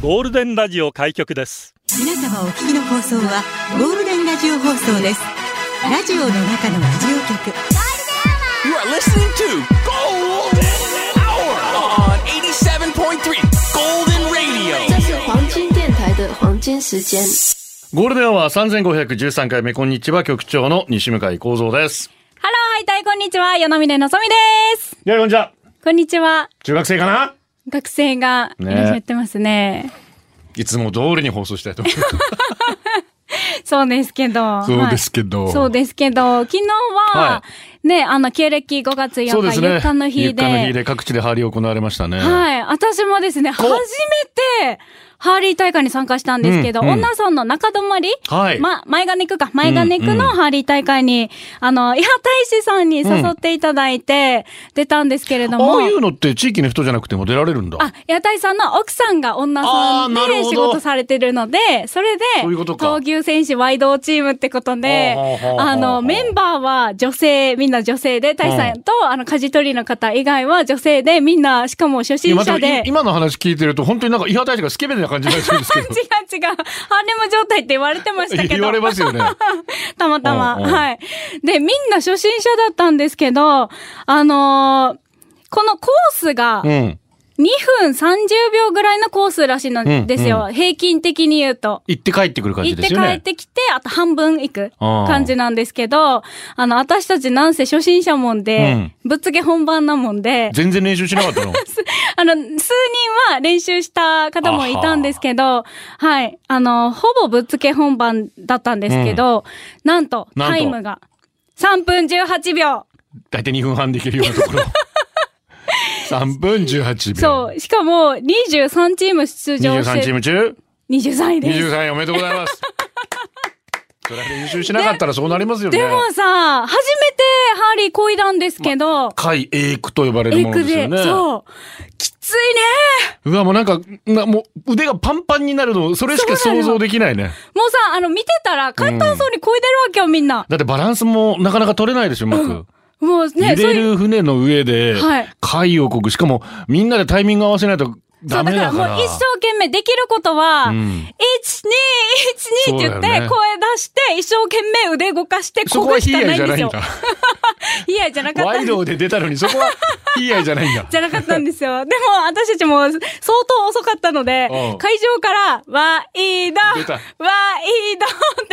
ゴールデンラジオ開局です皆様お聞きの放送はゴールデンラジオ放送ですラジオの中のラジオ局 You are listening to Golden Hour on 87.3 Golden Radio. 这是黄金电台的黄金时间。ゴールデンアワー3513回目、こんにちは、局長の西向幸三です。はいたい、こんにちは。与那嶺のぞみです。いや、こんにちは。こんにちは。中学生かな学生がいらっしゃってますね。いつも通りに放送したいと思います。そうですけど。そうですけどはいそうですけど、昨日は、はね、あの、旧暦5月4日、そうでね。日の日4日の日で。各地でハーリー行われましたね。はい。私もですね、初めて、ハーリー大会に参加したんですけど、うんうん。女さんの中泊まり？はい。ま、前がネクか。前がネクうんうん。のハーリー大会に、あの、いや、大使さんに誘っていただいて、出たんですけれども。ああいうのって地域の人じゃなくても出られるんだ。あ、屋台さんの奥さんが女さんあーなるで仕事されてるので、それで、そういうことか。闘牛選手ワイドチームってことではあの、メンバーは女性、みんな女性で、大さんと、あの、舵取りの方以外は女性で、みんな、しかも初心今者で。今の話聞いてると、本当になんか、伊波大使がスケベな感じになっちゃうんですけど。違う違う。ハーレム状態って言われてましたけど。言われますよね。たまたま。うんうんはい。で、みんな初心者だったんですけど、あのーこのコースが、うん。2分30秒ぐらいのコースらしいのですよ。うん平均的に言うと。行って帰ってくる感行って帰じですよね。ってきて、あと半分行く感じなんですけど、あの、私たちなんせ初心者もんで、ぶっつけ本番なもんで、全然練習しなかったの？あの、数人は練習した方もいたんですけど、はい、あの、ほぼぶっつけ本番だったんですけど、なんと、なんとタイムが3分18秒。大体2分半できるようなところ。3分18秒。そう、しかも23チーム出場して23チーム中？23位です。23位おめでとうございます。それは練習しなかったらそうなりますよね。でもさ、初めてハーリーこいだんですけど、海英句と呼ばれるエクで、ものですよね。そう。きついね。うわ、もうなんか、なもう腕がパンパンになるの、それしか想像できないね。もうさ、あの、見てたら簡単そうにこいでるわけよ、みんな。だってバランスもなかなか取れないでしょ、うまく。もうね、揺れ。る船の上ではい、貝をこぐ。しかも、みんなでタイミング合わせないとそう、だから。もう一生懸命できることは、うん1、2、1、2って言って、声出して、一生懸命腕動かして、そこはこぐしかヒーヤイないんですよじゃないんだ。。ヒーヤイじゃなかったワイドで出たのに、そこはヒーヤイじゃないんだ。じゃなかったんですよ。でも、私たちも相当遅かったのでうん、会場から、ワイドワイド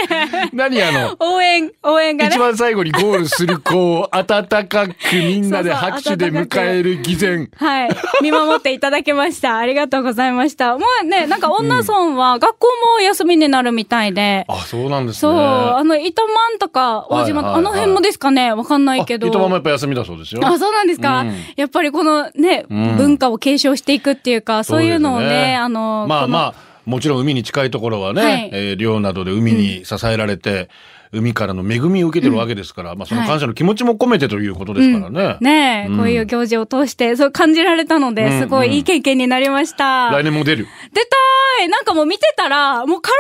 って、何あの、応援、応援がね一。番最後にゴールする子を温かくみんなで拍手で迎える偽善。はい。見守っていただきました。ありがとうございました。もうね、なんか女村は学校も休みになるみたいで、あ、そうなんですね。そう、あの、糸満とか、大島あの辺もですかね？わかんないけど。あ糸満もやっぱ休みだそうですよ。あ、そうなんですか、うんやっぱりこのね、ん文化を継承していくっていうか、そういうのをね、あのまあまあ、もちろん海に近いところはね、はいえー漁などで海に支えられて、海からの恵みを受けてるわけですから、まあその感謝の気持ちも込めてということですからね。ねえ、うんこういう行事を通して、そう感じられたので、うんすごいいい経験になりました。来年も出る。出たいなんかもう見てたら、もう体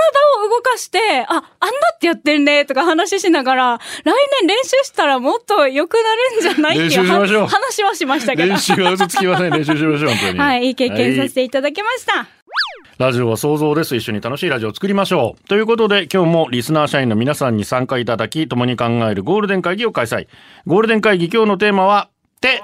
を動かして、あ、あんなってやってんねとか話しながら、来年練習したらもっと良くなるんじゃない？っていう話はしましたけど。練習は嘘つきません。練習しましょう、本当に。はい、いい経験させて。ていただきました。ラジオは想像です。一緒に楽しいラジオを作りましょう。ということで、今日もリスナー社員の皆さんに参加いただき、共に考えるゴールデン会議を開催。ゴールデン会議今日のテーマは、手。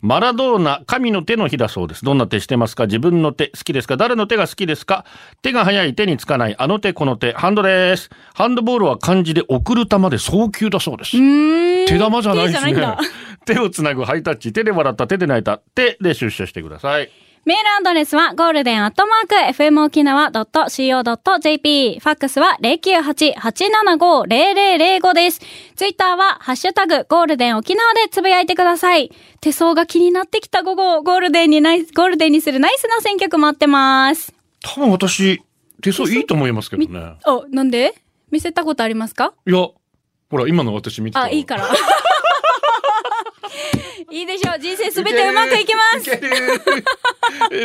マラドーナ、神の手の日だそうです。どんな手してますか？自分の手、好きですか？誰の手が好きですか？手が速い手につかない、あの手この手、ハンドです。ハンドボールは漢字で送る球で送球だそうです。手玉じゃないですね。手をつなぐハイタッチ、手で笑った、手で泣いた、手で出社してください。メールアドレスはゴールデンアットマーク FM 沖縄 .co.jp。ファックスは098-875-0005です。ツイッターはハッシュタグゴールデン沖縄でつぶやいてください。手相が気になってきた午後をゴールデンにナイス、ゴールデンにするナイスな選曲待ってます。多分私、手相いいと思いますけどね。お、なんで？見せたことありますか？いや、ほら、今の私見てたあ、いいから。いいでしょう。人生すべてうまくいきます。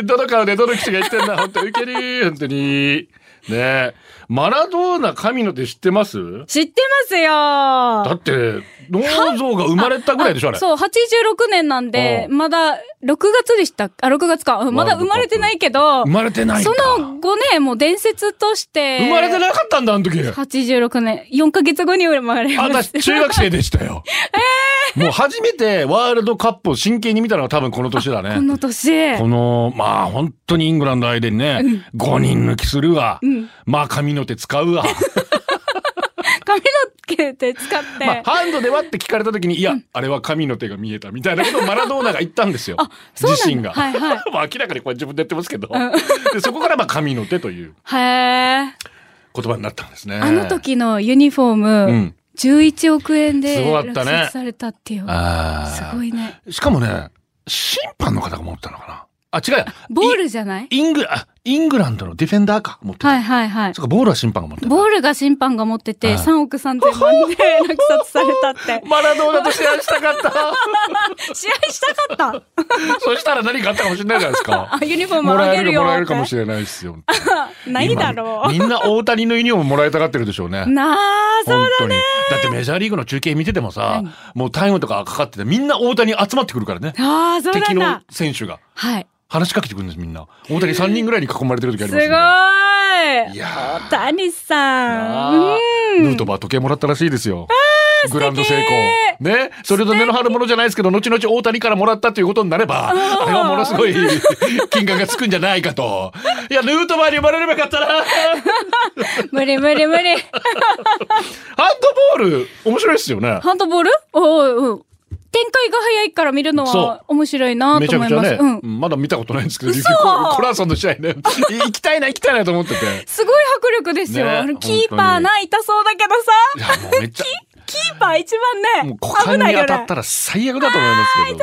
どの顔でどの口が言ってんだ、本当にいける本当に。ねえ。マラドーナ神の手知ってます？知ってますよだって、脳像が生まれたぐらいでしょ、あれ。そう、86年なんで、うまだ6月でした。あ、6月か。うんまだ生まれてないけど、生まれてないか。その後ね、もう伝説として、生まれてなかったんだ、あの時。86年、4ヶ月後に生まれま私、した。中学生でしたよ。もう初めてワールドカップを真剣に見たのは多分この年だね。この年。この、まあ本当にイングランド相手にね、5人抜きするわ。んまあ髪の手使うわ。髪の毛で使って。まあハンドではって聞かれた時に、いや、あれは髪の手が見えたみたいなことをマラドーナが言ったんですよ。自身が。はいはい まあ明らかにこれ自分でやってますけど。でそこからまあ髪の手という。言葉になったんですね。あの時のユニフォーム、うん11億円で落札されたっていう。あすーごいね。しかもね、審判の方が持ったのかな？あ、違うや。ボールじゃない？イングラ、あイングランドのディフェンダーか、持ってた。はいはいはいそ。うか、ボールは審判が持ってた。ボールが審判が持ってて、はい3億3000万で落札されたって。マラドーナと試合したかった。試合したかった。そしたら何かあったかもしれないじゃないですか。あ、ユニフォームもらえる。もらえるかもしれないですよ。ないだろ今みんな大谷のユニフォームもらいたがってるでしょうね。う。なあ、そう本当に。だってメジャーリーグの中継見ててもさ、もうタイムとかかかってて、みんな大谷集まってくるからね。ああ、そうな敵のんだ。選手が。はい。話しかけてくるんです、みんな。大谷3人ぐらいに囲まれてる時ありすごますんいで。いやー大谷さなあん。ヌートバー時計もらったらしいですよ。グランド成功。ね？それと根の張るものじゃないですけど、後々大谷からもらったということになれば、あれはものすごい 金額がつくんじゃないかと。いや、ヌートバーに生まれればよかったな。ハ ン無理無理無理。ドボール、面白いですよね。ハンドボール？おううん。展開が早いから見るのは面白いなと思います。ね、うん。うんまだ見たことないんですけど、嘘ココラーソンの試合ね、行きたいな、行きたいなと思ってて。すごい迫力ですよ。ねキーパーな、痛そうだけどいさ。や、もうめっちゃ、キーパー一番ねもう、股間に当たった。ら最悪だと思いますけど。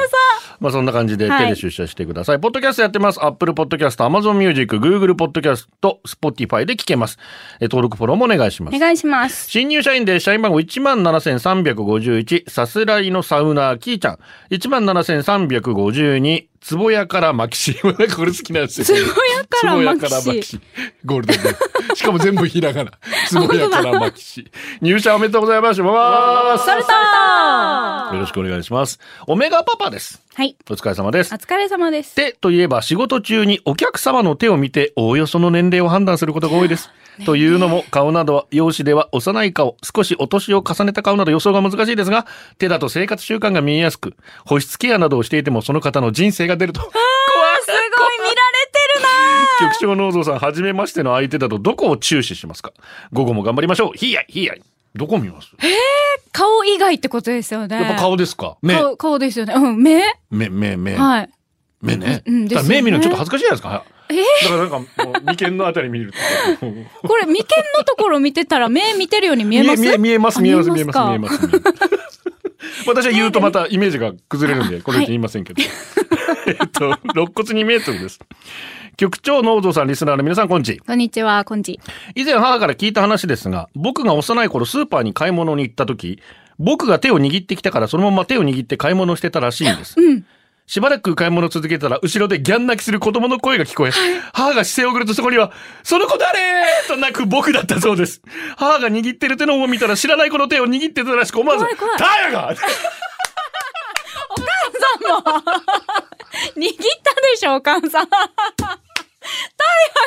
まあそんな感じではい手で出社してください。ポッドキャストやってます。Apple Podcast、Amazon Music、Google Podcast、Spotify で聞けます。え登録フォローもお願いしますお。願いします。新入社員で社員番号17,351さすらいのサウナーキーちゃん17,352壺屋から巻きしなんかこれ好きなんですよ。壺屋から巻きし壺屋から巻きしゴールデンで。しかも全部ひらがな。壺屋から巻きし。入社おめでとうございます。わーされたよろしくお願いします。オメガパパです。はい。お疲れ様ですお。疲れ様です。手といえば仕事中にお客様の手を見ておおよその年齢を判断することが多いです。というのも顔などは容姿では幼い顔、少しお年を重ねた顔など予想が難しいですが、手だと生活習慣が見えやすく、保湿ケアなどをしていてもその方の人生が出ると。怖いすごい見られてるな局長能蔵さん、はじめましての相手だとどこを注視しますか？午後も頑張りましょう。ひいやい、ひいやい。どこ見ます？顔以外ってことですよね。やっぱ顔ですか？目、顔、顔ですよね。うん、目？目、目、目。はい。目ね。うんね目見るのちょっと恥ずかしいじゃないですか。だからなんか、もう眉間のあたり見ると。これ、眉間のところ見てたら目見てるように見えます？見え見えます、あ見えます、見えます、か見えます。私は言うとまたイメージが崩れるんで、これ言いませんけど。えっと、肋骨2メートルです。局長、能蔵さん、リスナーの皆さん、こんにちは。こんにちは、こんち。以前母から聞いた話ですが、僕が幼い頃スーパーに買い物に行った時、僕が手を握ってきたからそのまま手を握って買い物をしてたらしいんです。しばらく買い物を続けたら、後ろでギャン泣きする子供の声が聞こえ、母が姿勢を送るとそこには、その子誰と泣く僕だったそうです。母が握ってる手の方を見たら知らない子の手を握ってたらしく思わず怖い怖い、タヤが 握ったでしょ、お母さん。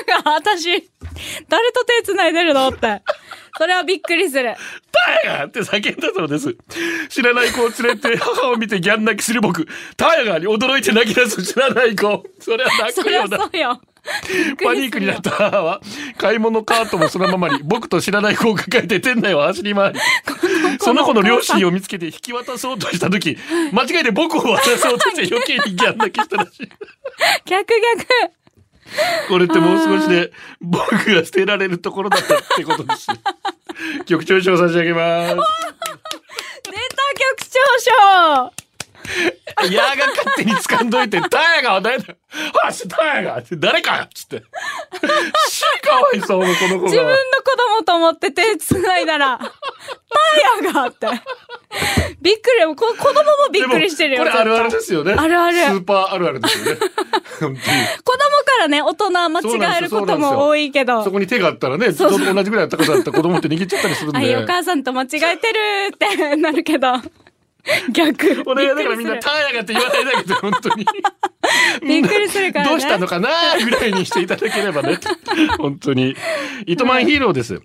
ヤが、私、誰と手繋いでるのって。それはびっくりする。タヤがって叫んだそうです。知らない子を連れて母を見てギャン泣きする僕、タヤがに驚いて泣き出す知らない子。それは泣くよな。そうよ。パニックになった母は、買い物カートもそのままに、僕と知らない子を抱えて店内を走り回り、その子の両親を見つけて引き渡そうとした時、間違えて僕を渡そうとして余計にギャン泣きしたらしい。逆逆。これってもう少しで、僕が捨てられるところだったってことです。局長賞差し上げます。出た局長賞 いやが勝手に掴んどいて、タヤが誰だあ、しタヤがって誰かよつって。しかわいそうなこの子が。自分の子供と思って手繋いだら、タイヤがって。びっくり。こ子供もびっくりしてるよ。これあるある絶ですよね。あるあるスーパーあるあるですよね。子供からね、大人間違えることも多いけどそ。こに手があったらね、ちょうど同じぐらいの高さだった子供って握っちゃったりするんで。あい、お母さんと間違えてるってなるけど。逆。俺だからみんな、ターヤがって言わないだけで、本当に。びっくりするからね どうしたのかなぐらいにしていただければね。本当に。糸満ヒーローです。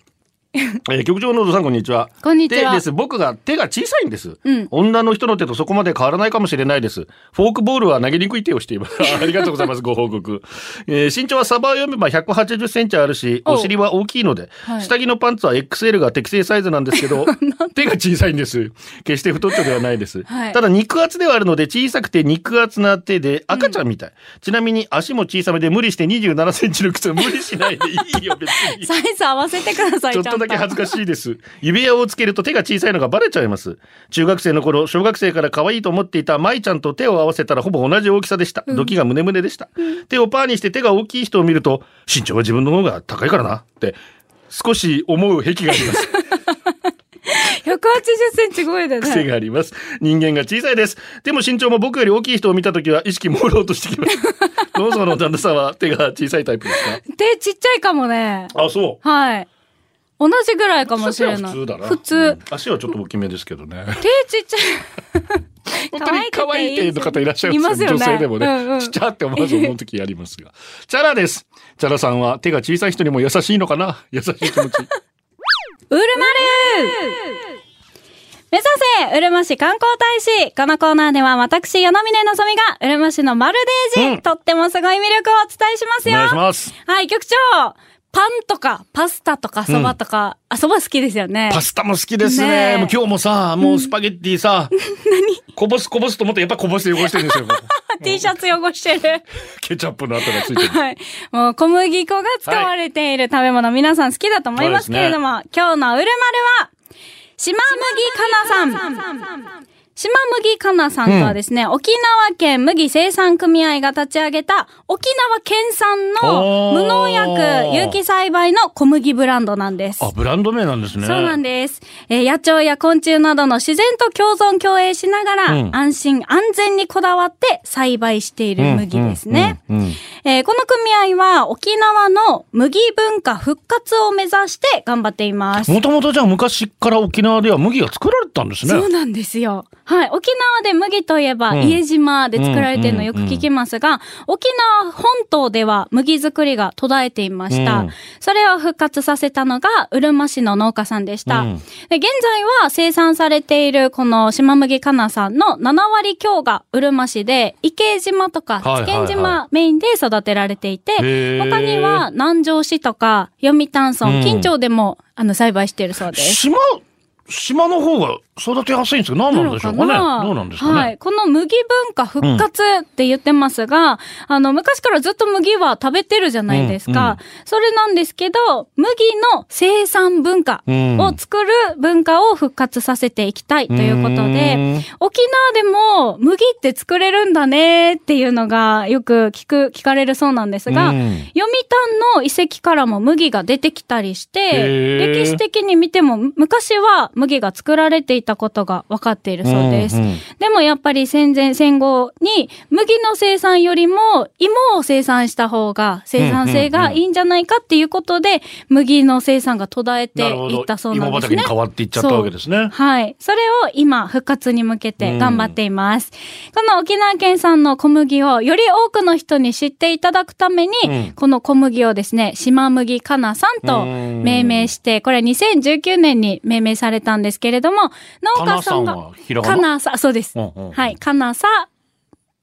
えー局長のおさんこんにちは。こんにちは手です。僕が手が小さいんです。うん女の人の手とそこまで変わらないかもしれないです。フォークボールは投げにくい手をしています。ありがとうございます。ご報告。えー身長はサバを読めば180センチあるし、おお尻は大きいので、はい下着のパンツは XL が適正サイズなんですけど、手が小さいんです。決して太っちょではないです。はいただ肉厚ではあるので小さくて肉厚な手で赤ちゃんみたい。ちなみに足も小さめで無理して27センチの靴は無理しないでいいよ別に。サイズ合わせてください、ちょっとだけ恥ずかしいです。指輪をつけると手が小さいのがバレちゃいます。中学生の頃、小学生から可愛いと思っていた舞ちゃんと手を合わせたらほぼ同じ大きさでした。ドキが胸胸でした。手をパーにして手が大きい人を見ると、身長は自分の方が高いからなって、少し思う癖があります。180センチ超えで癖ね。があります。人間が小さいです。でも身長も僕より大きい人を見たときは意識朦朧としてきます。どうぞの旦那さんは手が小さいタイプです手ちっちゃいかもね。かあ、そう。はい。同じぐらいかもしれない。普通だな。普通。うん足はちょっと大きめですけどね。手ちっちゃい。本当に可愛い手の方いらっしゃいますね女性でもね、うんうんちっちゃって思わず思う時ありますが。チャラです。チャラさんは手が小さい人にも優しいのかな？優しい気持ち。ウルマル目指せうるま市観光大使このコーナーでは私、与那峰のぞみが、うるま市のマルデージ、うんとってもすごい魅力をお伝えしますよお願いします。はい、局長パンとか、パスタとか、そばとか、あ、そば好きですよね。パスタも好きですね。ねえもう今日もさ、もうスパゲッティさ、こぼすこぼすと思ってやっぱこぼして汚してるんですよ。T シャツ汚してる。ケチャップの跡がついてる。はい。もう小麦粉が使われている食べ物、皆さん好きだと思いますけれども、今日のうるまるは、島麦かなさん。島麦かなさんとはですね、沖縄県麦生産組合が立ち上げた沖縄県産の無農薬有機栽培の小麦ブランドなんです。あ、ブランド名なんですね。そうなんです。えー野鳥や昆虫などの自然と共存共栄しながら、うん安心安全にこだわって栽培している麦ですね。この組合は沖縄の麦文化復活を目指して頑張っています。もともとじゃあ昔から沖縄では麦が作られてたんですね。そうなんですよ。はい。沖縄で麦といえば、うん家島で作られてるのよく聞きますが、沖縄本島では麦作りが途絶えていました。うんそれを復活させたのが、うるま市の農家さんでした。うんで現在は生産されているこの島麦かなさんの7割強がうるま市で、池島とか津堅島メインで育てられていて、他には南城市とか読谷村、うん近町でもあの栽培しているそうです。島、島の方が育てやすいんですけど、何なんでしょうかね？どうなんですかね？はい。この麦文化復活って言ってますが、あの、昔からずっと麦は食べてるじゃないですか。それなんですけど、麦の生産文化を作る文化を復活させていきたいということで、沖縄でも麦って作れるんだねっていうのがよく聞く、聞かれるそうなんですが、うん読谷の遺跡からも麦が出てきたりして、歴史的に見ても昔は麦が作られていたことが分かっているそうです。うんうんでもやっぱり戦前戦後に麦の生産よりも芋を生産した方が生産性がいいんじゃないかっていうことで、麦の生産が途絶えていったそうなん芋ですね。畑に変わっていっちゃったわけですね。はい。それを今、復活に向けて頑張っています。この沖縄県産の小麦をより多くの人に知っていただくために、うんこの小麦をですね、島麦かなさんとうん命名して、これ2019年に命名されたんですけれども、農家さんがかなさそうです。うんうんはい。かなさ、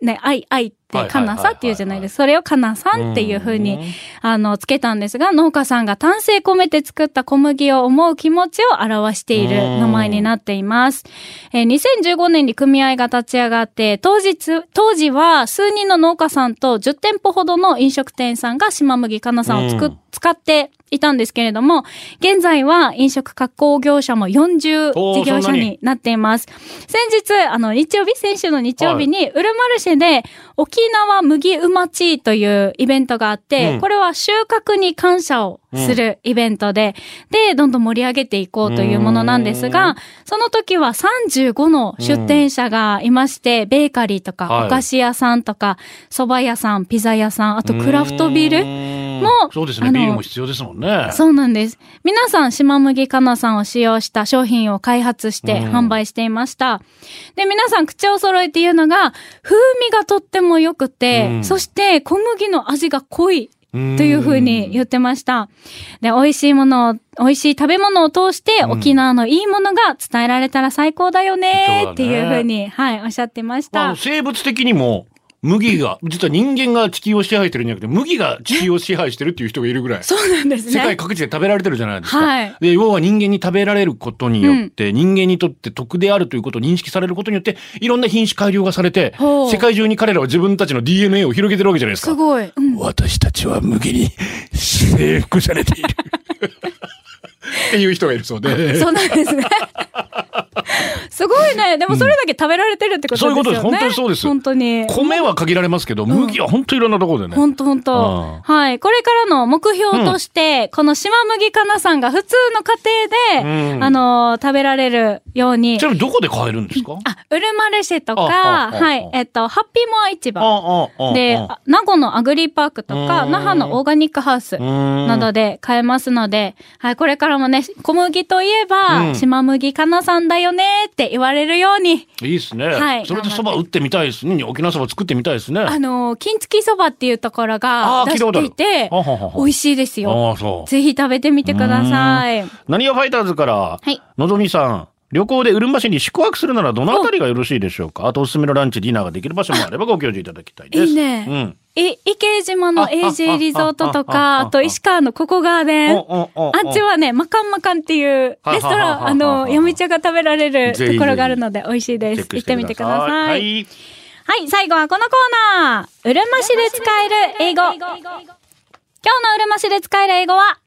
ね、愛、愛って、はいはいはいかなさっていうじゃないですか。それをかなさんっていう風に、あの、つけたんですが、農家さんが丹精込めて作った小麦を思う気持ちを表している名前になっています。えー2015年に組合が立ち上がって、当日、当時は数人の農家さんと10店舗ほどの飲食店さんが島麦かなさんをつく、うん使っていたんですけれども、現在は飲食加工業者も40おー事業者になっています。先日、あの、日曜日、先週の日曜日に、ウルマルシェで、沖縄麦うまちというイベントがあって、うん。これは収穫に感謝をするイベントで、で、どんどん盛り上げていこうというものなんですが、その時は35の出店者がいまして、ベーカリーとか、はい。お菓子屋さんとか、蕎麦屋さん、ピザ屋さん、あとクラフトビール、うんもうそうですね。ビールも必要ですもんね。そうなんです。皆さん、島麦かなさんを使用した商品を開発してうん販売していました。で、皆さん口を揃えて言うのが、風味がとっても良くて、うんそして小麦の味が濃いうんというふうに言ってました。で、美味しいものを、美味しい食べ物を通して、うん沖縄のいいものが伝えられたら最高だよねっていうふうに、はい、おっしゃってました。生物的にも、麦が、実は人間が地球を支配してるんじゃなくて、麦が地球を支配してるっていう人がいるぐらい。そうなんですね。世界各地で食べられてるじゃないですか。はいで、要は人間に食べられることによって、人間にとって得であるということを認識されることによって、いろんな品種改良がされて世界中に彼らは自分たちの DNA を広げてるわけじゃないですか。すごい。うん私たちは麦に 征服されている。っていう人がいるそうで。そうなんですね。すごいね。でもそれだけ食べられてるってことですよね。そういうことです本当にそうです本当に。米は限られますけど、麦は本当いろんなところでね。本当本うん当。はい。これからの目標として、この島麦かなさんが普通の家庭で、うんあのー食べられるようにち。なみにどこで買えるんですか？あ、ウルマルシェとか、あはい。えっと、ハッピーモア市場。で、名護のアグリーパークとか、うん那覇のオーガニックハウスななどで買えますので、はい、これからもね、小麦といえば、うん島麦かなさんだよねって言われるように、いいですね。はいそれでそば打ってみたいですね。沖縄そば作ってみたいですね。あのー、金付きそばっていうところあが出ー聞いたことあるしていてはははは、美味しいですよ。ああ、そう。ぜひ食べてみてください。何がファイターズから、はいのぞみさん。旅行でうるま市に宿泊するならどのあたりがよろしいでしょうか？あとおすすめのランチ、ディナーができる場所もあればご教授いただきたいです。いいねうん。い、池島のあ AJ リゾートとか、ああと石川のココガーデン。あっちはね、マカンマカンっていうレストラン、あの、ヤムチャが食べられるところがあるので美味しいです。行ってみてください。ははい、い。最後はこのコーナー。うるま市で使える英語。今日のうるま市で使える英語は、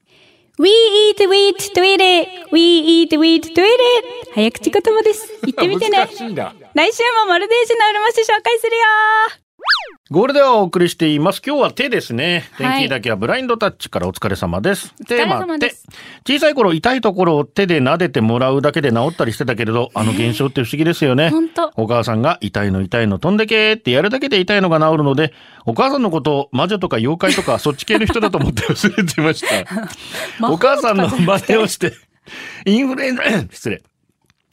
We eat wheat to eat it. We eat wheat to eat it. 早口言葉です。言ってみてね。来週もマルデージのうるま市紹介するよゴールではお送りしています。今日は手ですね。はい天気だけはブラインドタッチからお疲れ様です。テーマ手。小さい頃痛いところを手で撫でてもらうだけで治ったりしてたけれど、あの現象って不思議ですよね。お母さんが痛いの痛いの飛んでけーってやるだけで痛いのが治るので、お母さんのことを魔女とか妖怪とかそっち系の人だと思って忘れてました。お母さんの真似をして、インフルエンザ、失礼。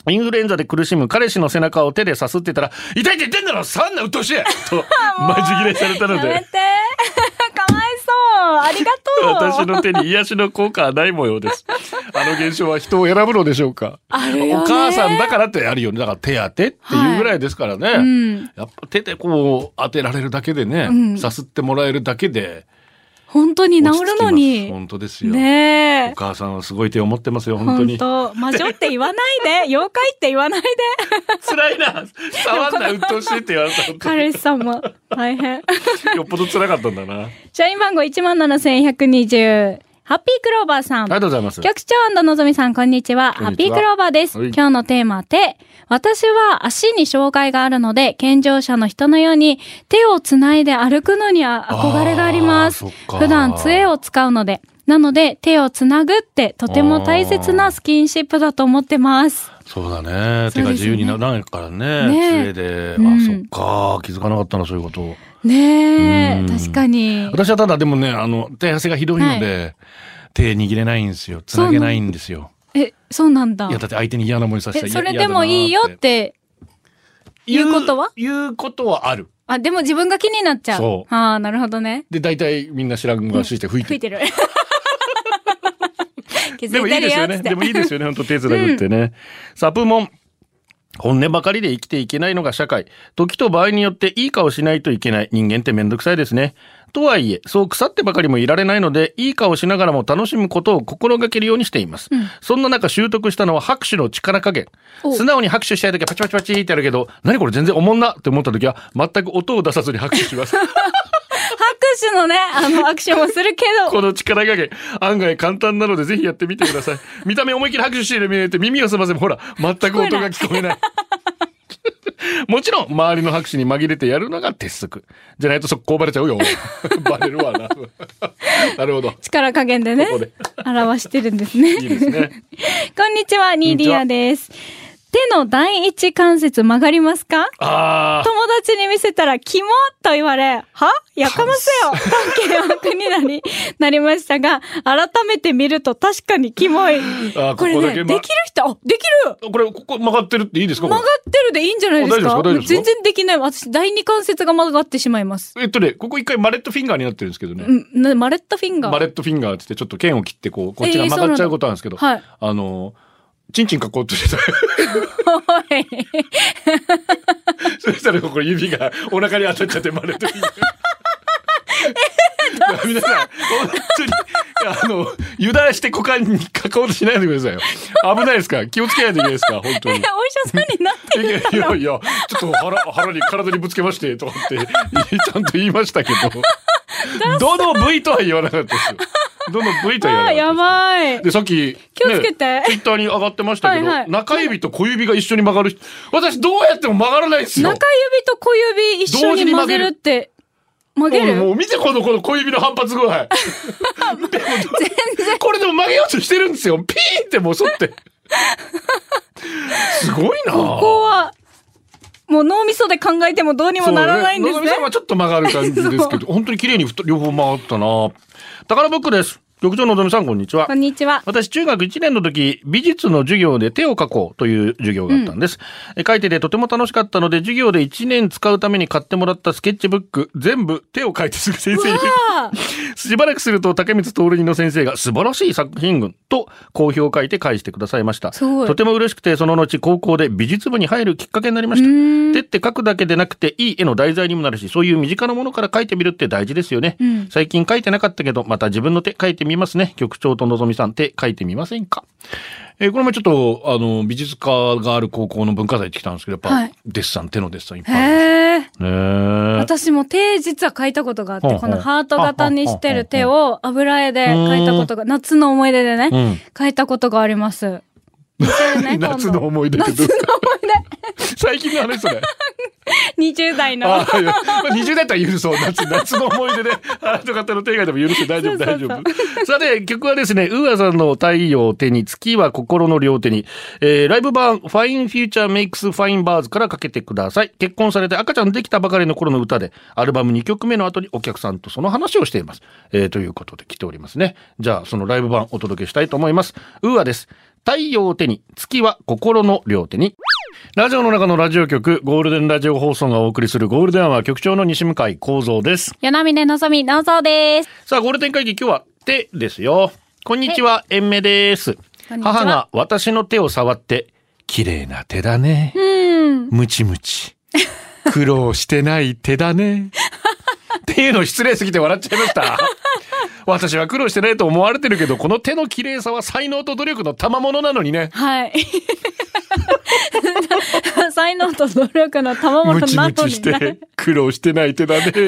インフルエンザで苦しむ彼氏の背中を手でさすってたら、痛いって言ってんだろさんな鬱陶しい！と、マジ切れされたので。やめて。かわいそう。ありがとう。私の手に癒しの効果はない模様です。あの現象は人を選ぶのでしょうか？お母さんだからってあるよね。だから手当てっていうぐらいですからね。ん。やっぱ手でこう当てられるだけでね、ん。さすってもらえるだけで本当に治る。のに。本当ですよ。ねえお。母さんはすごい手を持ってますよ、本当本に。当魔女って言わないで。妖怪って言わないで。辛いな。触んな、鬱陶しいって言われた。彼氏さんも大変。よっぽど辛かったんだな。社員番号17,120。ハッピークローバーさん。がとうございます。局長のぞみさん、こんにちは。ハッピークローバーです。はい今日のテーマは手。私は足に障害があるので、健常者の人のように手をつないで歩くのには憧れがあります普段杖を使うので。なので、手をつなぐってとても大切なスキンシップだと思ってます。そうだね。手が自由にならないからね。ね杖で。うんあ、そっか。気づかなかったな、そういうこと。ねえ、うん確かに。私はただでもね、あの、手汗がひどいので、手握れないんですよ。つなげないんですよ。え、そうなんだいや、。だって相手に嫌な思いさせたえ、らそれでもいいよっ。て、嫌だなー言うことは？言うことはある。あ、でも自分が気になっちゃう。そうああ、なるほどね。で、大体みんな知らんがしして吹いて吹いてる。気でもづいいいですよね。でもいいですよね。本当手伝いってね。サプモン。本音ばかりで生きていけないのが社会。時と場合によっていい顔しないといけない。人間ってめんどくさいですね。とはいえ、そう腐ってばかりもいられないので、いい顔しながらも楽しむことを心がけるようにしています。そんな中習得したのは拍手の力加減。お素直に拍手したい時はパチパチパチってやるけど、何これ全然おもんなって思った時は、全く音を出さずに拍手します。のね、あの、アクションをするけど、この力加減、案外簡単なのでぜひやってみてください。見た目思いっきり拍手してる見えて耳をすませばほら、全く音が聞こえない。もちろん、周りの拍手に紛れてやるのが鉄則。じゃないと速攻バレちゃうよ。バレるわな。なるほど。力加減でねここで、表してるんですね。いいですね。こんにちは、ニーディアです。手の第一関節曲がりますか？あ友達に見せたら、キモと言われ、は？やかませよ。と険悪になり、なりましたが、改めて見ると確かにキモい。あこれね、ここできる人、あ、できる！あ。これ、ここ曲がってるっていいですか？曲がってるでいいんじゃないですか？全然できない。私、第二関節が曲がってしまいます。えっとね、ここ一回マレットフィンガーになってるんですけどね。うん、なマレットフィンガー。マレットフィンガーって言ってちょっと剣を切ってこう、こっちが曲がっちゃうことなんですけど、えーそうなんだあの、チンチン書こうとしてた。そしたらここ指がお腹に当たっちゃってマレットフィンガー。皆さん、本当に、あの、油断して股間に書こうとしないでくださいよ。危ないですか？ら。気をつけないといけないですか？ら、本当に。お医者さんになっていやいやいや、ちょっと腹、腹に、体にぶつけまして、とかって、ちゃんと言いましたけど、どの部位とは言わなかったですよ。どの部位とは言わなかったあ、です。やばい。で、さっき、気をつけてツイッターに上がってましたけど、はいはい中指と小指が一緒に曲がる人。私どうやっても曲がらないですよ。中指と小指一緒に曲げるって、曲げる？もう見てこのこの小指の反発具合。全然。これでも曲げようとしてるんですよ。ピーンってもう反って。すごいなここは、もう脳みそで考えてもどうにもならないんですねそうのぞみそ。はちょっと曲がる感じですけど、本当に綺麗に両方回ったな宝ブックです。局長のぞみさん、こんにちはこ。んにちは。私、中学1年の時、美術の授業で手を描こうという授業があったんです。え描いててとても楽しかったので、授業で1年使うために買ってもらったスケッチブック、全部手を描いてすぐ先生に。あ しばらくすると竹光徹人の先生が素晴らしい作品群と好評を書いて返してくださいました。とても嬉しくて、その後高校で美術部に入るきっかけになりました。手って書くだけでなくていい絵の題材にもなるし、そういう身近なものから書いてみるって大事ですよね。ん最近書いてなかったけど、また自分の手書いてみますね。局長とのぞみさん手書いてみませんか？えーこれもちょっと、あの、美術科がある高校の文化祭行ってきたんですけど、やっぱ、はい。デッサン、手のデッサンいっぱいあるんですよ。へ私も手実は書いたことがあって、ほうほう。このハート型にしてる手を油絵で書いたことが、夏の思い出でね、うん。書いたことがあります。ね夏の思い出夏の思い 最近の話それ。出。20代の。あいやまあ20代だったら許そう。夏、夏の思い出で、あなた方の手がでも許して大丈夫、大丈夫。さて、曲はですね、 UA さんの太陽を手に、月は心の両手に、えー、ライブ版、 Fine Feathers Make Fine Birds からかけてください。結婚されて赤ちゃんできたばかりの頃の歌で、アルバム2曲目の後にお客さんとその話をしています。えー、ということで来ておりますね。じゃあ、そのライブ版お届けしたいと思います。 UA です。太陽を手に、月は心の両手に。ラジオの中のラジオ局、ゴールデンラジオ放送がお送りするゴールデンは局長の西向井幸三です。与那峰のぞみ、のぞです。さあ、ゴールデン会議今日は手ですよ。こんにちは、えんめです。母が私の手を触って、綺麗な手だね。うん。ムチムチ。苦労してない手だね。っていうの失礼すぎて笑っちゃいました。私は苦労してないと思われてるけど、この手の綺麗さは才能と努力の賜物なのにね。はい。才能と努力の賜物なのムチしにねて。苦労してない手だね。つって。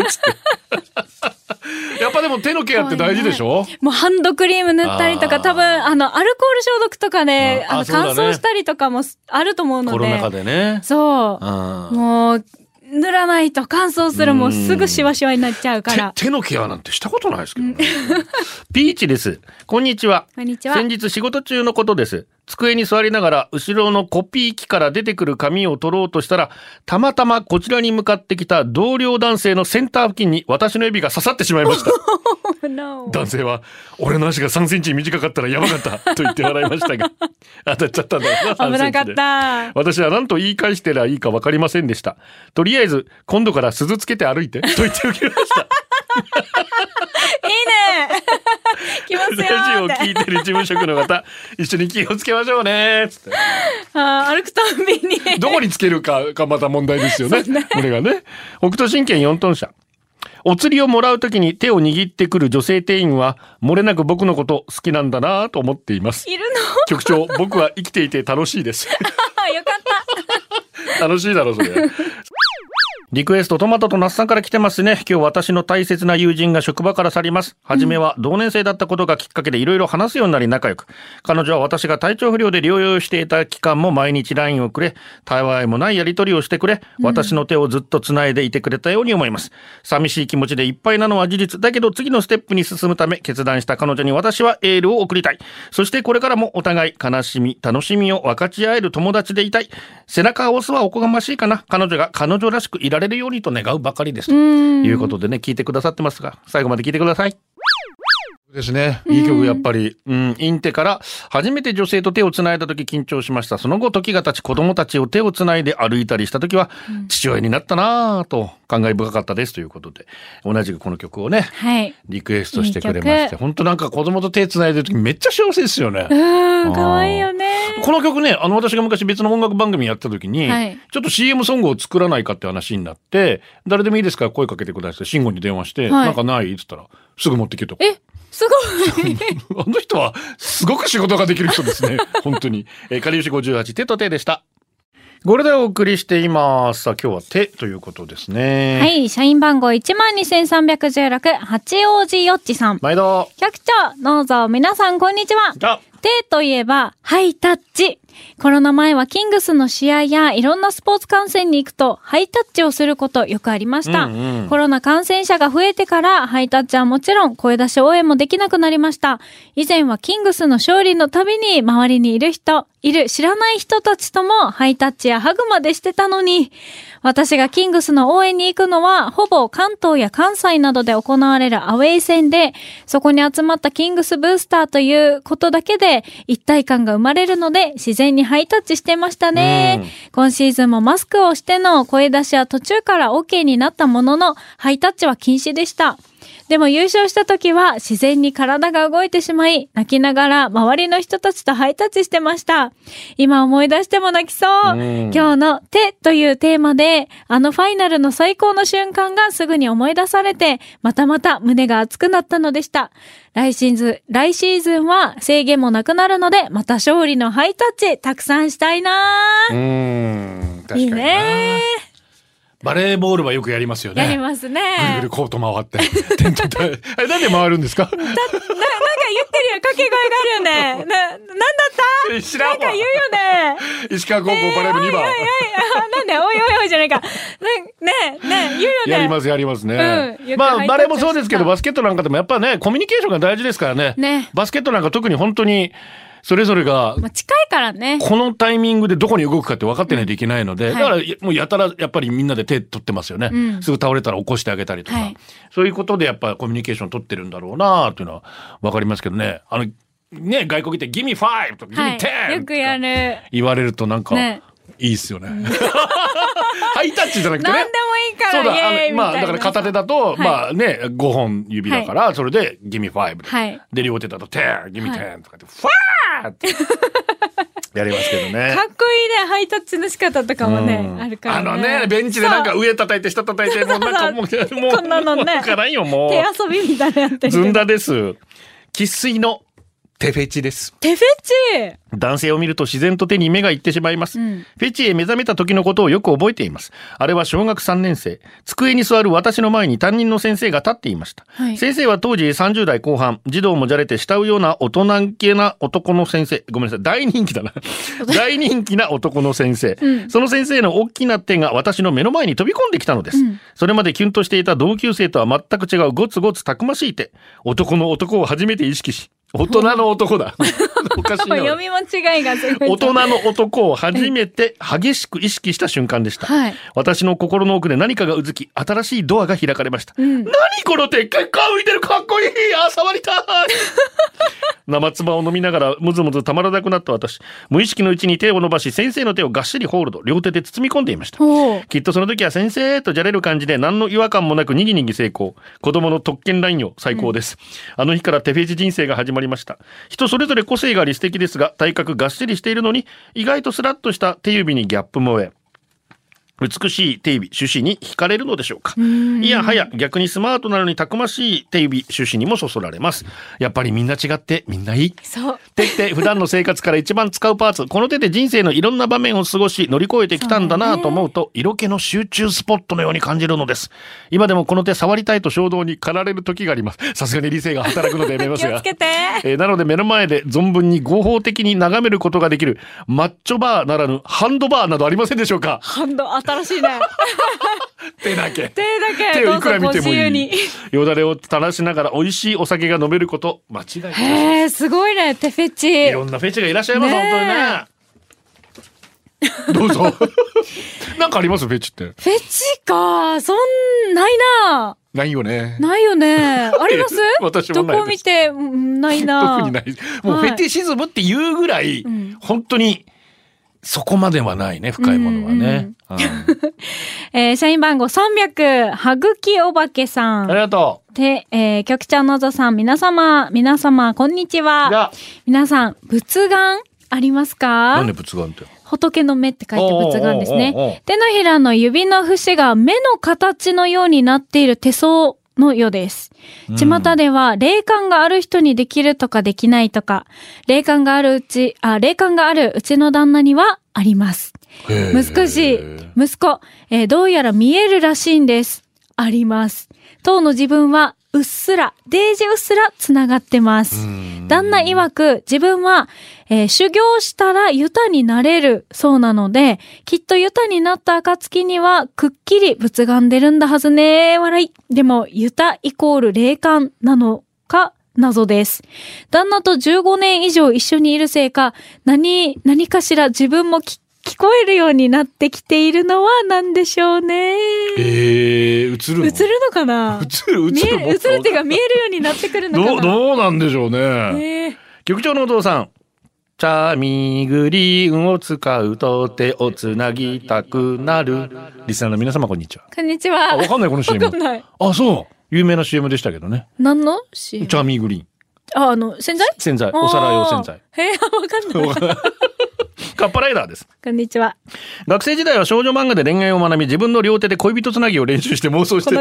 やっぱでも手のケアって大事でしょ？もうハンドクリーム塗ったりとか、多分、あの、アルコール消毒とかで、あの、乾燥したりとかもあると思うので。コロナ禍でね。そう。うんもう、塗らないと乾燥するもうすぐシワシワになっちゃうから。手手のケアなんてしたことないですけどね。ピーチです。こんにちは。こんにちは先日仕事中のことです。机に座りながら後ろのコピー機から出てくる紙を取ろうとしたら、たまたまこちらに向かってきた同僚男性のセンター付近に私の指が刺さってしまいました。男性は、俺の足が3センチ短かったらやばかったと言って笑いましたが、当たっちゃったんだろうな、3危なかっ。た。私は何と言い返してらいいか分かりませんでした。とりあえず、今度から鈴つけて歩いて、と言って受けました。いいね来ますよラジオを。聞いてる事務職の方、一緒に気をつけましょうね。つって。あー歩くたんびに。どこにつけるかがまた問題ですよね。これがね。北斗神拳4トン車。お釣りをもらうときに手を握ってくる女性店員は、漏れなく僕のこと好きなんだなと思っています。いる局長、僕は生きていて楽しいです。の よかった。楽しいだろ、それ。リクエストトマトとナスさんから来てますね。今日私の大切な友人が職場から去ります。初めは同年生だったことがきっかけでいろいろ話すようになり仲良く。彼女は私が体調不良で療養していた期間も毎日 LINE をくれ、たわいもないやり取りをしてくれ、私の手をずっと繋いでいてくれたように思います。寂しい気持ちでいっぱいなのは事実。だけど次のステップに進むため決断した彼女に私はエールを送りたい。そしてこれからもお互い悲しみ、楽しみを分かち合える友達でいたい。背中を押すはおこがましいかな。彼女が彼女らしくいられるようにと願うばかりです。ということでね、聞いてくださってますが、最後まで聞いてください。ですね。いい曲、やっぱり。うん、インテから、初めて女性と手を繋いだ時緊張しました。その後、時が経ち、子供たちを手を繋いで歩いたりした時は、父親になったなぁと、感慨深かったです。ということで、同じくこの曲をね、はい。リクエストしてくれまして、本当なんか子供と手繋いでる時めっちゃ幸せですよね。うん、かわいいよね。この曲ね、あの、私が昔別の音楽番組やった時に、はいちょっと CM ソングを作らないかって話になって、誰でもいいですから声かけてください。慎吾に電話して、はいなんかない？って言ったら、すぐ持ってきてと。え、すごい。あの人は、すごく仕事ができる人ですね。本当に。えー、かりゆし58、手と手でした。これでお送りしています。さあ、今日は手ということですね。はい、社員番号12,316、八王子よっちさん。毎度。局長、どうぞ、皆さんこんにちは。あ、手といえば、ハイタッチ。コロナ前はキングスの試合やいろんなスポーツ観戦に行くと、ハイタッチをすることよくありました。うんうんコロナ感染者が増えてから、ハイタッチはもちろん声出し応援もできなくなりました。以前はキングスの勝利のたびに周りにいる人、いる知らない人たちともハイタッチやハグまでしてたのに、私がキングスの応援に行くのは、ほぼ関東や関西などで行われるアウェイ戦で、そこに集まったキングスブースターということだけで一体感が生まれるので、自然にハイタッチしてましたね。うん今シーズンもマスクをしての声出しは途中から OK になったものの、ハイタッチは禁止でした。でも優勝した時は自然に体が動いてしまい、泣きながら周りの人たちとハイタッチしてました。今思い出しても泣きそう。うん今日の手というテーマで、あのファイナルの最高の瞬間がすぐに思い出されて、またまた胸が熱くなったのでした。来シーズン、来シーズンは制限もなくなるので、また勝利のハイタッチたくさんしたいなうーん、確かいいにな。ねバレーボールはよくやりますよね。やりますね。ぐるぐるコート回って。点取ってあれなんで回るんですか？な、なんか言ってるよ、掛け声があるよね。な、なんだった？知らんわなんか言うよね。石川高校バレー部2番。はいはい、あなんで、おいおいおいじゃないか。なねえ、ねえ、言うよね。やりますやりますね。うんまあバレーもそうですけどバスケットなんかでもやっぱねコミュニケーションが大事ですからね。ねバスケットなんか特に本当にそれぞれがまあ、近いからね。このタイミングでどこに動くかって分かってないといけないので、はいだからもうやたらやっぱりみんなで手取ってますよね。うんすぐ倒れたら起こしてあげたりとか、はいそういうことでやっぱコミュニケーション取ってるんだろうなっていうのは分かりますけどね。あのね外国って「ギミファイブとか「ギミはい。テンよくやる。言われるとなんか、ねいいっすよね。ハイタッチじゃなくてね。何でもいいかそうだ、あの、まあ。だから片手だと、はいまあね、5本指だから、それで、ギミファイブ。はいで、両手だと、テン、ギミテンとかって、ファーって、やりますけどね。かっこいいね、ハイタッチの仕方とかもね、うんあるから、ね。あのね、ベンチでなんか上叩いて下叩いて、もうなんかもう、もう、こんなのねわからんよ、もう。手遊びみたいなやっ。ずんだです。生粋の手フェチです。手フェチ。男性を見ると自然と手に目がいってしまいます、うん。フェチへ目覚めた時のことをよく覚えています。あれは小学3年生。机に座る私の前に担任の先生が立っていました、はい。先生は当時30代後半。児童もじゃれて慕うような大人気な男の先生。ごめんなさい。大人気だな。大人気な男の先生、うん。その先生の大きな手が私の目の前に飛び込んできたのです、うん。それまでキュンとしていた同級生とは全く違うゴツゴツたくましい手。男の男を初めて意識し大人の男だ おかしいな読み間違いがすごい。大人の男を初めて激しく意識した瞬間でした。はい私の心の奥で何かがうずき、新しいドアが開かれました。ん何この手結果浮いてるかっこいいあ、触りたい 生唾を飲みながらむずむずたまらなくなった私。無意識のうちに手を伸ばし、先生の手をがっしりホールド、両手で包み込んでいました。きっとその時は先生とじゃれる感じで何の違和感もなくにぎにぎ成功。子供の特権ラインを最高です。あの日から手フェチ人生が始まりりました。人それぞれ個性があり素敵ですが、体格がっしりしているのに、意外とスラッとした手指にギャップ萌え。美しい手指、手指に惹かれるのでしょうか。いやはや、逆にスマートなのにたくましい手指、手指にもそそられます。やっぱりみんな違ってみんないい。そう。手って普段の生活から一番使うパーツ。この手で人生のいろんな場面を過ごし乗り越えてきたんだなと思うと、色気の集中スポットのように感じるのです。今でもこの手触りたいと衝動に駆られる時があります。さすがに理性が働くのでやめますが。気をつけて。えーなので目の前で存分に合法的に眺めることができるマッチョバーならぬハンドバーなどありませんでしょうかハンド、新しいね。手だけ。手だけ、手をいくら見てもい。い。よだれを垂らしながら美味しいお酒が飲めること間違いない。へえ、すごいね、手フェいチ。ろんなフェチがいらっしゃいます、ねえ本当にね。どうぞ。なんかありますフェチって？フェチか、そん、ないな。ないよね。ないよね。あります？私もどこ見て、うんないな。特にない。もうフェティシズムっていうぐらい、ん本当に、そこまではないね、深いものはね。うん えー社員番号300、はぐきおばけさありん。がとで、えー局長のぞさん、皆様、皆様、こんにちう。は。皆さん、仏眼ありますか？なんで仏眼って？仏の目って書いて仏眼ですおうおうおうおうね。手のひらの指の節が目の形のようになっている手相のようです。巷では、霊感がある人にできるとかできないとか、霊感があるうち、あ、霊感があるうちの旦那にはあります。難しい。息子、えーどうやら見えるらしいんです。あります。当の自分は、うっすら、デージうっすら繋がってます。旦那曰く、自分は、えー修行したらユタになれるそうなので、きっとユタになった暁には、くっきり仏眼出るんだはずね笑い。でも、ユタイコール霊感なのか、謎です。旦那と15年以上一緒にいるせいか、何、何かしら自分も聞聞こえるようになってきているのは何でしょうね。えー、映るの？映るのかな？映る、映る。映るっていうか見えるようになってくるのかどう、な？どうなんでしょうね。えー局長のお父さん。チャミグリーンを使うと手をつなぎたくなる。リスナーの皆様こんにちは。こんにちは。あ、わかんないこの CM。わかんない。あ、そう。有名な CM でしたけどね。何の？CM? チャーミーグリーン。あ、あの、洗剤？洗剤、お皿用洗剤。へえ、わかんない。カッパライダーです。こんにちは。学生時代は少女漫画で恋愛を学び、自分の両手で恋人つなぎを練習して妄想して。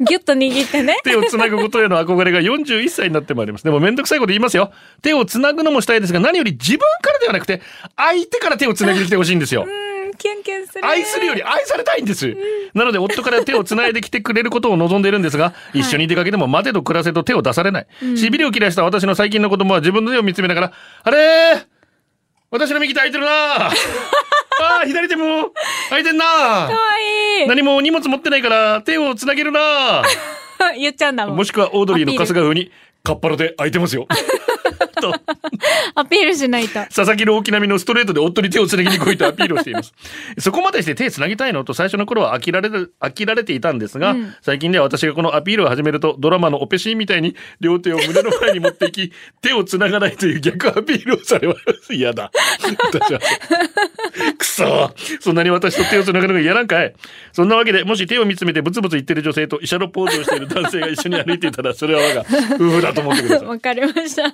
ギュッと握ってね。手をつなぐことへの憧れが41歳になってまいります。でもめんどくさいこと言いますよ。手をつなぐのもしたいですが、何より自分からではなくて、相手から手をつなぎに来てほしいんですよ。うん、キュンキュンする。愛するより愛されたいんです。なので夫から手をつないできてくれることを望んでいるんですが、一緒に出かけても待てと暮らせと手を出されない。しびれを切らした私の最近の子供は自分の手を見つめながら、あれー私の右手空いてるなあ あー左手も空いてんなかわいい。何も荷物持ってないから手をつなげるな 言っちゃうんだもん。もしくはオードリーの春日風に、カッパロで空いてますよ。と、アピールしないと。佐々木朗希並みのストレートで夫に手をつなぎに来いとアピールをしています。そこまでして手つなぎたいのと最初の頃は飽きられる、飽きられていたんですが、うん最近では私がこのアピールを始めると、ドラマのオペシーンみたいに両手を胸の前に持っていき、手をつながないという逆アピールをされます。嫌だ。私は。くそそんなに私と手をつなぐのが嫌なんかいそんなわけで、もし手を見つめてブツブツ言ってる女性と医者のポーズをしている男性が一緒に歩いていたら、それは我が夫婦だと思ってくださわかりました。い。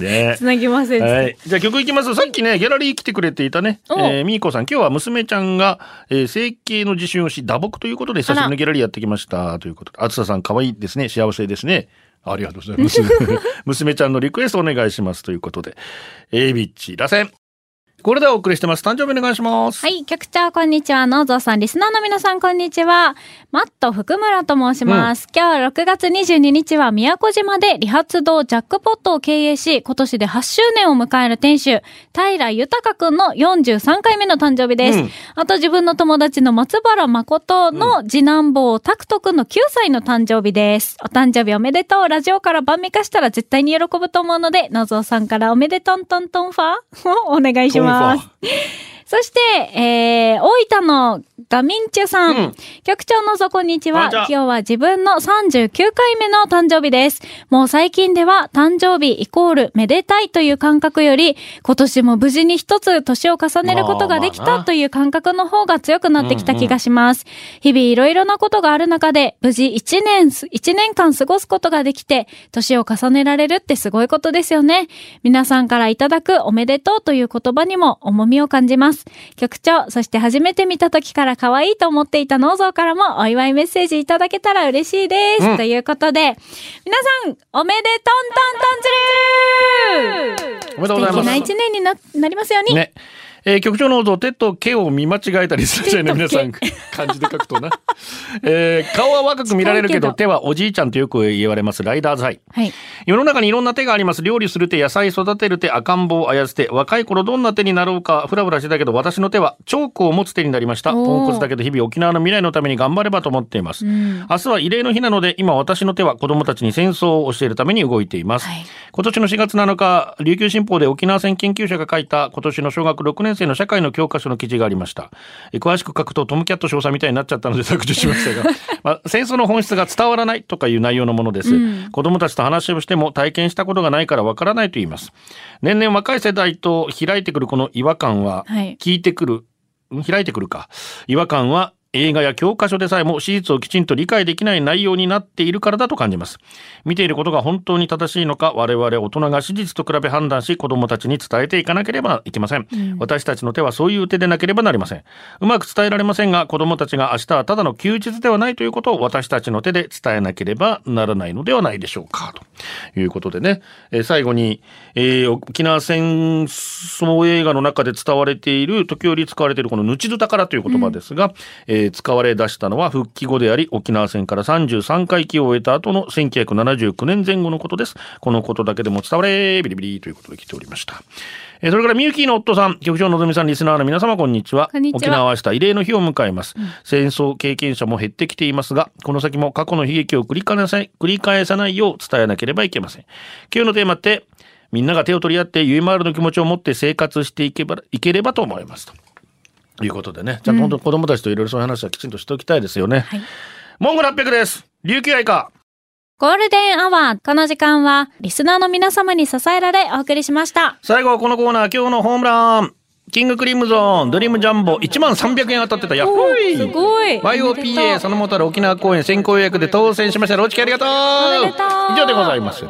ねつなぎません。はい。じゃあ曲いきます。さっきね、ギャラリー来てくれていたね、おえー、みーこさん、今日は娘ちゃんが、えー整形の自習をし、打撲ということで、久しぶりのギャラリーやってきました。ということで、あつささん、可愛いですね。幸せですね。ありがとうございます。娘ちゃんのリクエストお願いします。ということで、エビッチ、螺旋。これでお送りしてます。誕生日お願いします。はい、局長、こんにちは。のぞさん、リスナーの皆さん、こんにちは。マット福村と申します。今日6月22日は宮古島で理髪堂ジャックポットを経営し、今年で8周年を迎える店主、平豊くんの43回目の誕生日です。うんあと自分の友達の松原誠の次男坊、タクトくんの9歳の誕生日です。お誕生日おめでとう。ラジオから晩味化したら絶対に喜ぶと思うので、のぞさんからおめでとんとんとんファーを お願いします。ます。そして、えー、大分のガミンチュさん。うん局長のぞこんにちは。今日は自分の39回目の誕生日です。もう最近では誕生日イコールめでたいという感覚より、今年も無事に一つ年を重ねることができたという感覚の方が強くなってきた気がします。日々いろいろなことがある中で、無事1年す、一年間過ごすことができて、年を重ねられるってすごいことですよね。皆さんからいただくおめでとうという言葉にも重みを感じます。局長、そして初めて見た時から可愛いと思っていた農蔵からもお祝いメッセージいただけたら嬉しいです。うんということで、皆さん、おめでとんとんとんずる素敵な一年にななりますように。ね。えー局長の像、手と毛を見間違えたりするじゃない 皆さん、漢字で書くとな。えー顔は若く見られるけど、手はおじいちゃんとよく言われます、ライダーズハイ。はい。世の中にいろんな手があります。料理する手、野菜育てる手、赤ん坊をあやす手。若い頃どんな手になろうか、ふらふらしてたけど、私の手はチョークを持つ手になりました。ポンコツだけど、日々沖縄の未来のために頑張ればと思っています。うん。明日は慰霊の日なので、今私の手は子供たちに戦争を教えるために動いています。はい今年の4月7日、琉球新報で沖縄戦研究者が書いた今年の小学6年生の社会の教科書の記事がありました。え詳しく書くとトムキャット少佐みたいになっちゃったので削除しましたが、まあ、戦争の本質が伝わらないとかいう内容のものです。うん子供たちと話をしても体験したことがないからわからないと言います。年々若い世代と開いてくるこの違和感は、はい聞いてくる、ん開いてくるか。違和感は映画や教科書でさえも史実をきちんと理解できない内容になっているからだと感じます。見ていることが本当に正しいのか、我々大人が史実と比べ判断し、子供たちに伝えていかなければいけません。私たちの手はそういう手でなければなりません。うまく伝えられませんが、子供たちが明日はただの休日ではないということを私たちの手で伝えなければならないのではないでしょうか。ということでね、えー最後に、えー沖縄戦争映画の中で伝われている、時折使われているこのぬちど宝という言葉ですが、えー使われ出したのは復帰後であり、沖縄戦から33回忌を終えた後の1979年前後のことです。このことだけでも伝われ、ビリビリということで来ておりました。えーそれから、みゆきの夫さん、局長のぞみさん、リスナーの皆様、こんにちは。ちは沖縄は明日、慰霊の日を迎えます。戦争経験者も減ってきていますが、この先も過去の悲劇を繰り返さ繰り返さないよう伝えなければいけません。今日のテーマって、みんなが手を取り合って、ゆいまーるの気持ちを持って生活していけば、いければと思います。ということでね、ちゃんと本当に子供たちといろいろそういう話はきちんとしておきたいですよね。はいモンゴル800です。琉球愛か。ゴールデンアワー。この時間は、リスナーの皆様に支えられお送りしました。最後はこのコーナー、今日のホームラン。キングクリームゾーン、ドリームジャンボ、1万300円当たってた。やっほいすごい。YOPA そのもたら沖縄公演先行予約で当選しました。ローチキありがとう以上でございます。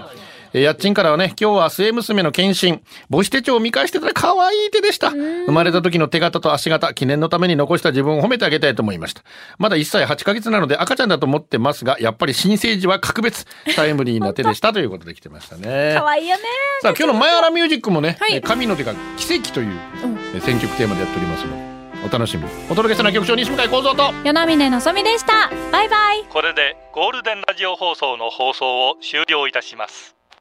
えー、やっちんからはね、今日は末娘の検診、母子手帳を見返してたら可愛い手でした。生まれた時の手形と足形、記念のために残した自分を褒めてあげたいと思いました。まだ1歳8ヶ月なので赤ちゃんだと思ってますが、やっぱり新生児は格別、タイムリーな手でしたということで来てましたね。かわいいよね。さあ今日の「マイアラミュージック」もね「はいえー神の手が奇跡」という、えー選曲テーマでやっておりますのでお楽しみにお届けしたのは局長西向井幸三と与那峰のぞみでした。バイバイ。これでゴールデンラジオ放送の放送を終了いたします